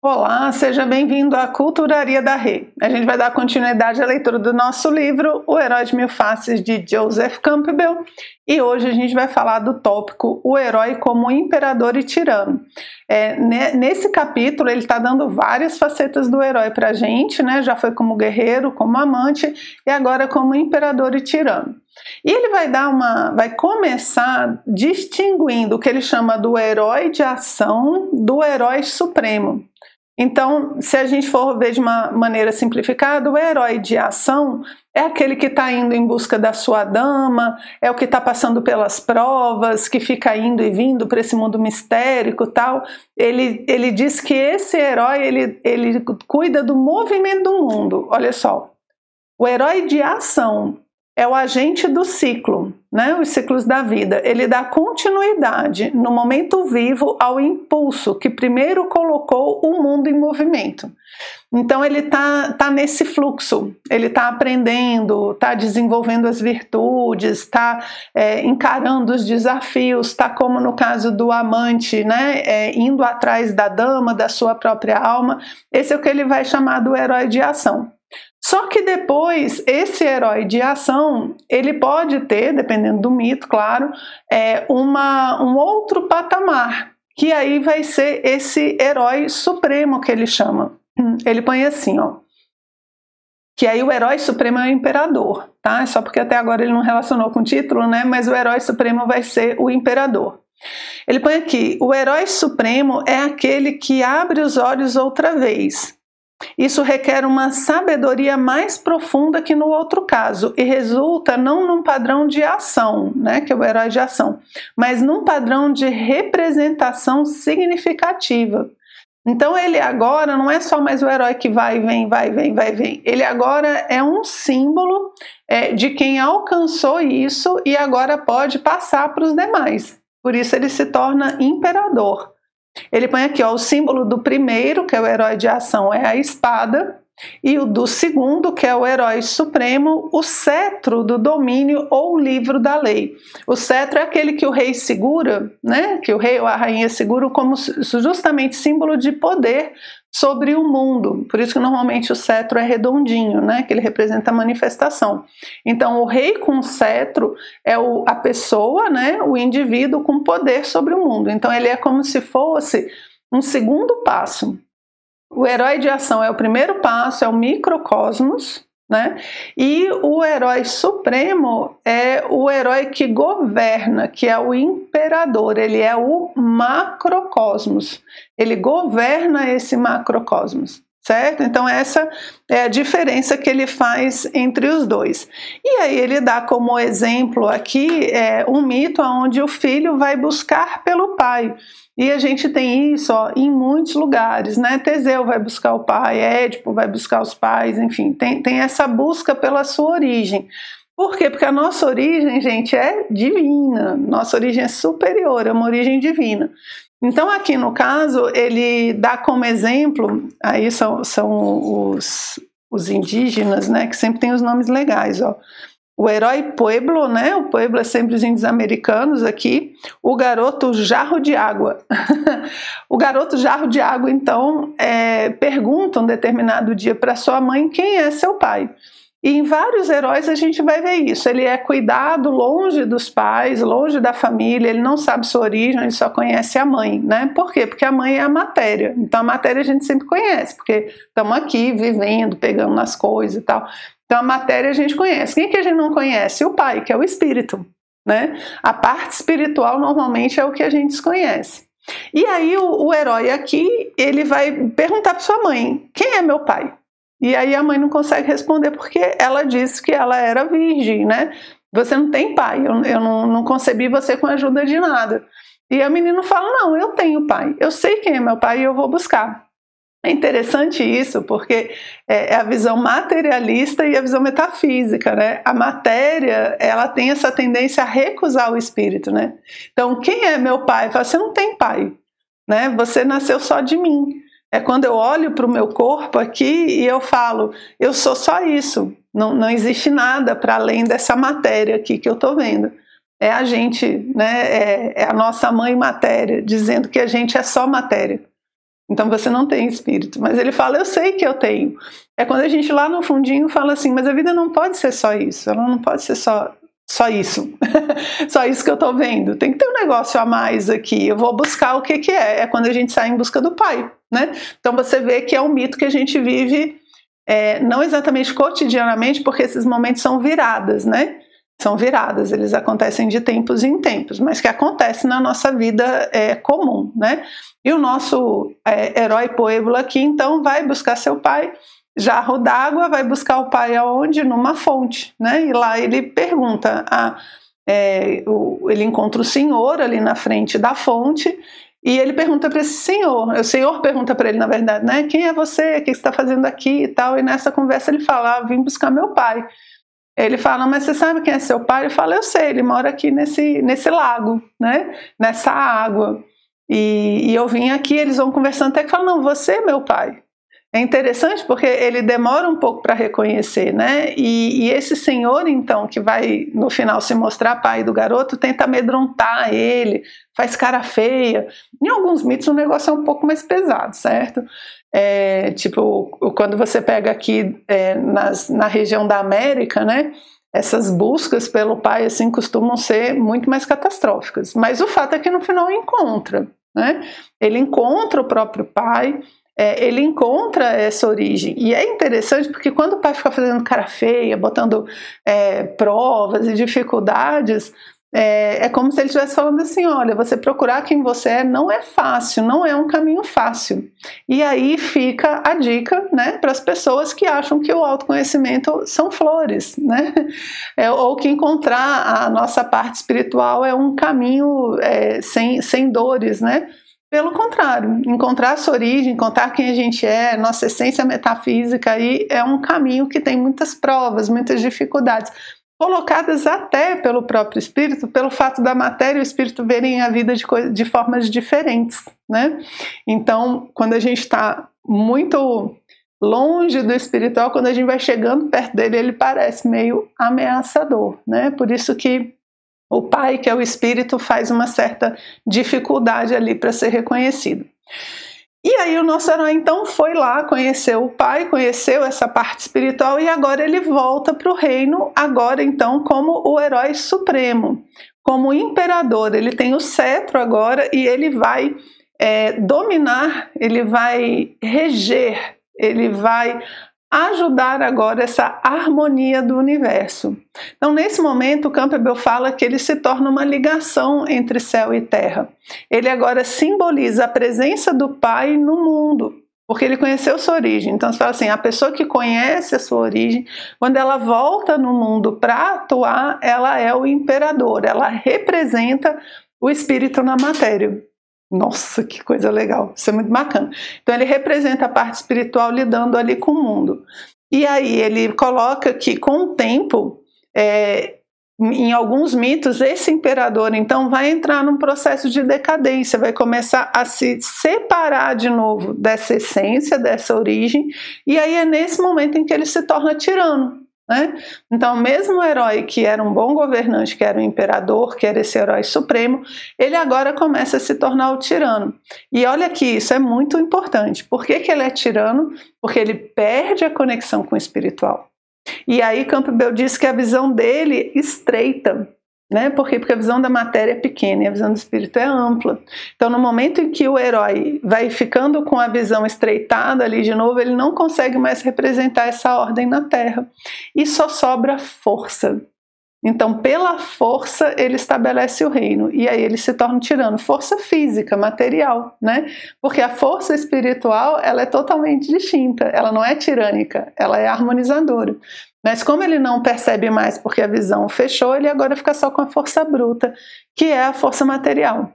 Olá, seja bem-vindo à Culturaria da Rei. A gente vai dar continuidade à leitura do nosso livro O Herói de Mil Faces, de Joseph Campbell, e hoje a gente vai falar do tópico O Herói como Imperador e Tirano. É, nesse capítulo, ele está dando várias facetas do herói para a gente, né? já foi como guerreiro, como amante, e agora como imperador e tirano. E ele vai dar uma, vai começar distinguindo o que ele chama do herói de ação do herói supremo. Então, se a gente for ver de uma maneira simplificada, o herói de ação é aquele que está indo em busca da sua dama, é o que está passando pelas provas, que fica indo e vindo para esse mundo mistérico tal. Ele, ele diz que esse herói ele, ele cuida do movimento do mundo. Olha só, o herói de ação é o agente do ciclo, né? Os ciclos da vida. Ele dá continuidade no momento vivo ao impulso que primeiro colocou o mundo em movimento. Então ele tá, tá nesse fluxo, ele está aprendendo, está desenvolvendo as virtudes, está é, encarando os desafios, está como no caso do amante, né? É, indo atrás da dama, da sua própria alma. Esse é o que ele vai chamar do herói de ação. Só que depois, esse herói de ação, ele pode ter, dependendo do mito, claro, é, uma, um outro patamar, que aí vai ser esse herói supremo que ele chama. Ele põe assim, ó. Que aí o herói supremo é o imperador, tá? Só porque até agora ele não relacionou com o título, né? Mas o herói supremo vai ser o imperador. Ele põe aqui: o herói supremo é aquele que abre os olhos outra vez, isso requer uma sabedoria mais profunda que no outro caso e resulta não num padrão de ação, né, que é o herói de ação, mas num padrão de representação significativa. Então ele agora não é só mais o herói que vai vem, vai, vem, vai, vem. Ele agora é um símbolo é, de quem alcançou isso e agora pode passar para os demais. Por isso ele se torna imperador. Ele põe aqui ó, o símbolo do primeiro, que é o herói de ação, é a espada, e o do segundo, que é o herói supremo, o cetro do domínio ou o livro da lei. O cetro é aquele que o rei segura, né? Que o rei ou a rainha seguram como justamente símbolo de poder sobre o mundo. Por isso que normalmente o cetro é redondinho, né? Que ele representa a manifestação. Então, o rei com cetro é o, a pessoa, né? O indivíduo com poder sobre o mundo. Então, ele é como se fosse um segundo passo. O herói de ação é o primeiro passo, é o microcosmos, né? E o herói supremo é o herói que governa, que é o imperador, ele é o macrocosmos. Ele governa esse macrocosmos, certo? Então essa é a diferença que ele faz entre os dois. E aí ele dá como exemplo aqui é, um mito onde o filho vai buscar pelo pai. E a gente tem isso ó, em muitos lugares, né? Teseu vai buscar o pai, Édipo vai buscar os pais, enfim, tem, tem essa busca pela sua origem. Por quê? Porque a nossa origem, gente, é divina, nossa origem é superior, é uma origem divina. Então, aqui no caso, ele dá como exemplo, aí são, são os, os indígenas, né, que sempre tem os nomes legais, ó o herói Pueblo, né? O Pueblo é sempre os índios americanos aqui. O garoto jarro de água. o garoto jarro de água, então, é, pergunta um determinado dia para sua mãe quem é seu pai. E em vários heróis a gente vai ver isso. Ele é cuidado longe dos pais, longe da família, ele não sabe sua origem, ele só conhece a mãe, né? Por quê? Porque a mãe é a matéria. Então a matéria a gente sempre conhece, porque estamos aqui vivendo, pegando nas coisas e tal. Então a matéria a gente conhece. Quem que a gente não conhece? O pai, que é o espírito. Né? A parte espiritual normalmente é o que a gente desconhece. E aí o, o herói aqui, ele vai perguntar para sua mãe, quem é meu pai? E aí a mãe não consegue responder porque ela disse que ela era virgem, né? Você não tem pai, eu, eu não, não concebi você com a ajuda de nada. E a menina fala, não, eu tenho pai, eu sei quem é meu pai e eu vou buscar. É interessante isso, porque é, é a visão materialista e a visão metafísica, né? A matéria, ela tem essa tendência a recusar o espírito, né? Então, quem é meu pai? Fala, você não tem pai, né? Você nasceu só de mim. É quando eu olho para o meu corpo aqui e eu falo, eu sou só isso. Não, não existe nada para além dessa matéria aqui que eu estou vendo. É a gente, né? É, é a nossa mãe matéria dizendo que a gente é só matéria. Então você não tem espírito. Mas ele fala, eu sei que eu tenho. É quando a gente lá no fundinho fala assim, mas a vida não pode ser só isso, ela não pode ser só só isso, só isso que eu tô vendo. Tem que ter um negócio a mais aqui. Eu vou buscar o que que é. É quando a gente sai em busca do Pai, né? Então você vê que é um mito que a gente vive é, não exatamente cotidianamente, porque esses momentos são viradas, né? São viradas, eles acontecem de tempos em tempos, mas que acontece na nossa vida é, comum, né? E o nosso é, herói Pueblo aqui, então, vai buscar seu pai jarro d'água, vai buscar o pai aonde? Numa fonte, né? E lá ele pergunta, a, é, o, ele encontra o senhor ali na frente da fonte e ele pergunta para esse senhor, o senhor pergunta para ele, na verdade, né? Quem é você? O que está fazendo aqui e tal? E nessa conversa ele fala, ah, vim buscar meu pai. Ele fala, mas você sabe quem é seu pai? Ele fala, eu sei, ele mora aqui nesse, nesse lago, né? Nessa água. E, e eu vim aqui, eles vão conversando até que falam, não, você é meu pai. É interessante porque ele demora um pouco para reconhecer, né? E, e, esse senhor, então, que vai no final se mostrar pai do garoto, tenta amedrontar ele, faz cara feia. Em alguns mitos o negócio é um pouco mais pesado, certo? É, tipo, quando você pega aqui é, nas, na região da América, né? Essas buscas pelo pai assim costumam ser muito mais catastróficas. Mas o fato é que no final encontra, né? Ele encontra o próprio pai é, ele encontra essa origem. E é interessante porque quando o pai fica fazendo cara feia, botando é, provas e dificuldades, é, é, como se ele estivesse falando assim: olha, você procurar quem você é não é fácil, não é um caminho fácil. E aí fica a dica né, para as pessoas que acham que o autoconhecimento são flores, né? É, ou que encontrar a nossa parte espiritual é um caminho é, sem, sem dores, né? Pelo contrário, encontrar a sua origem, encontrar quem a gente é, nossa essência metafísica aí é um caminho que tem muitas provas, muitas dificuldades, colocadas até pelo próprio espírito, pelo fato da matéria e o espírito verem a vida de, de formas diferentes, né? Então, quando a gente está muito longe do espiritual, quando a gente vai chegando perto dele, ele parece meio ameaçador, né? Por isso que o pai, que é o espírito, faz uma certa dificuldade ali para ser reconhecido. E aí o nosso herói então foi lá, conheceu o pai, conheceu essa parte espiritual e agora ele volta para o reino, agora então como o herói supremo, como imperador. Ele tem o cetro agora e ele vai é, dominar, ele vai reger, ele vai ajudar agora essa harmonia do universo. Então, nesse momento, Campbell fala que ele se torna uma ligação entre céu e terra. Ele agora simboliza a presença do Pai no mundo, porque ele conheceu sua origem. Então, você fala assim: a pessoa que conhece a sua origem, quando ela volta no mundo para atuar, ela é o imperador, ela representa o espírito na matéria. Nossa, que coisa legal! Isso é muito bacana. Então, ele representa a parte espiritual lidando ali com o mundo. E aí, ele coloca que, com o tempo, é, em alguns mitos, esse imperador então vai entrar num processo de decadência, vai começar a se separar de novo dessa essência, dessa origem, e aí é nesse momento em que ele se torna tirano. Né? Então, mesmo o herói que era um bom governante, que era o imperador, que era esse herói supremo, ele agora começa a se tornar o tirano. E olha que isso é muito importante. Por que, que ele é tirano? Porque ele perde a conexão com o espiritual. E aí Campbell diz que a visão dele estreita. Né? Por quê? Porque a visão da matéria é pequena e a visão do espírito é ampla. Então, no momento em que o herói vai ficando com a visão estreitada ali de novo, ele não consegue mais representar essa ordem na Terra. E só sobra força. Então, pela força, ele estabelece o reino. E aí ele se torna tirano. Força física, material, né? Porque a força espiritual, ela é totalmente distinta. Ela não é tirânica, ela é harmonizadora. Mas como ele não percebe mais porque a visão fechou, ele agora fica só com a força bruta, que é a força material.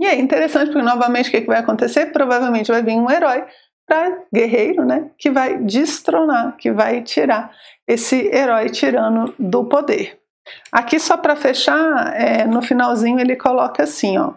E é interessante porque novamente o que, vai acontecer? Provavelmente vai vir um herói para guerreiro, né, que vai destronar, que vai tirar esse herói tirano do poder. Aqui só para fechar, é, no finalzinho ele coloca assim, ó,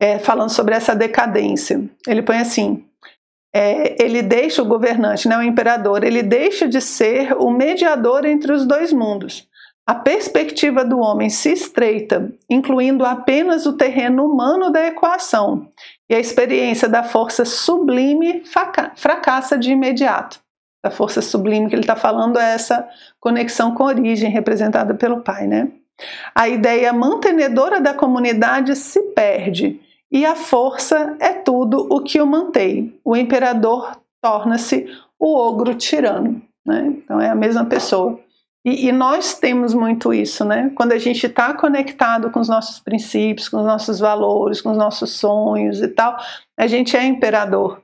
é, falando sobre essa decadência. Ele põe assim: é, ele deixa o governante, né, o imperador, ele deixa de ser o mediador entre os dois mundos. a perspectiva do homem se estreita, incluindo apenas o terreno humano da equação, e a experiência da força sublime fracassa de imediato. A força sublime que ele está falando é essa conexão com a origem representada pelo Pai, né? A ideia mantenedora da comunidade se perde e a força é tudo o que o mantém. O imperador torna-se o ogro tirano, né? Então é a mesma pessoa. E, e, nós temos muito isso, né? Quando a gente está conectado com os nossos princípios, com os nossos valores, com os nossos sonhos e tal, a gente é imperador.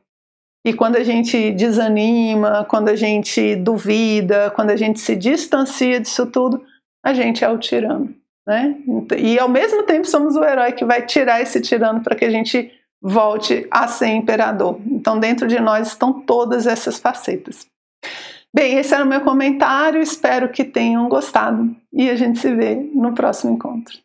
E quando a gente desanima, quando a gente duvida, quando a gente se distancia disso tudo, a gente é o tirano, né? E ao mesmo tempo somos o herói que vai tirar esse tirano para que a gente volte a ser imperador. Então, dentro de nós estão todas essas facetas. Bem, esse era o meu comentário, espero que tenham gostado e a gente se vê no próximo encontro.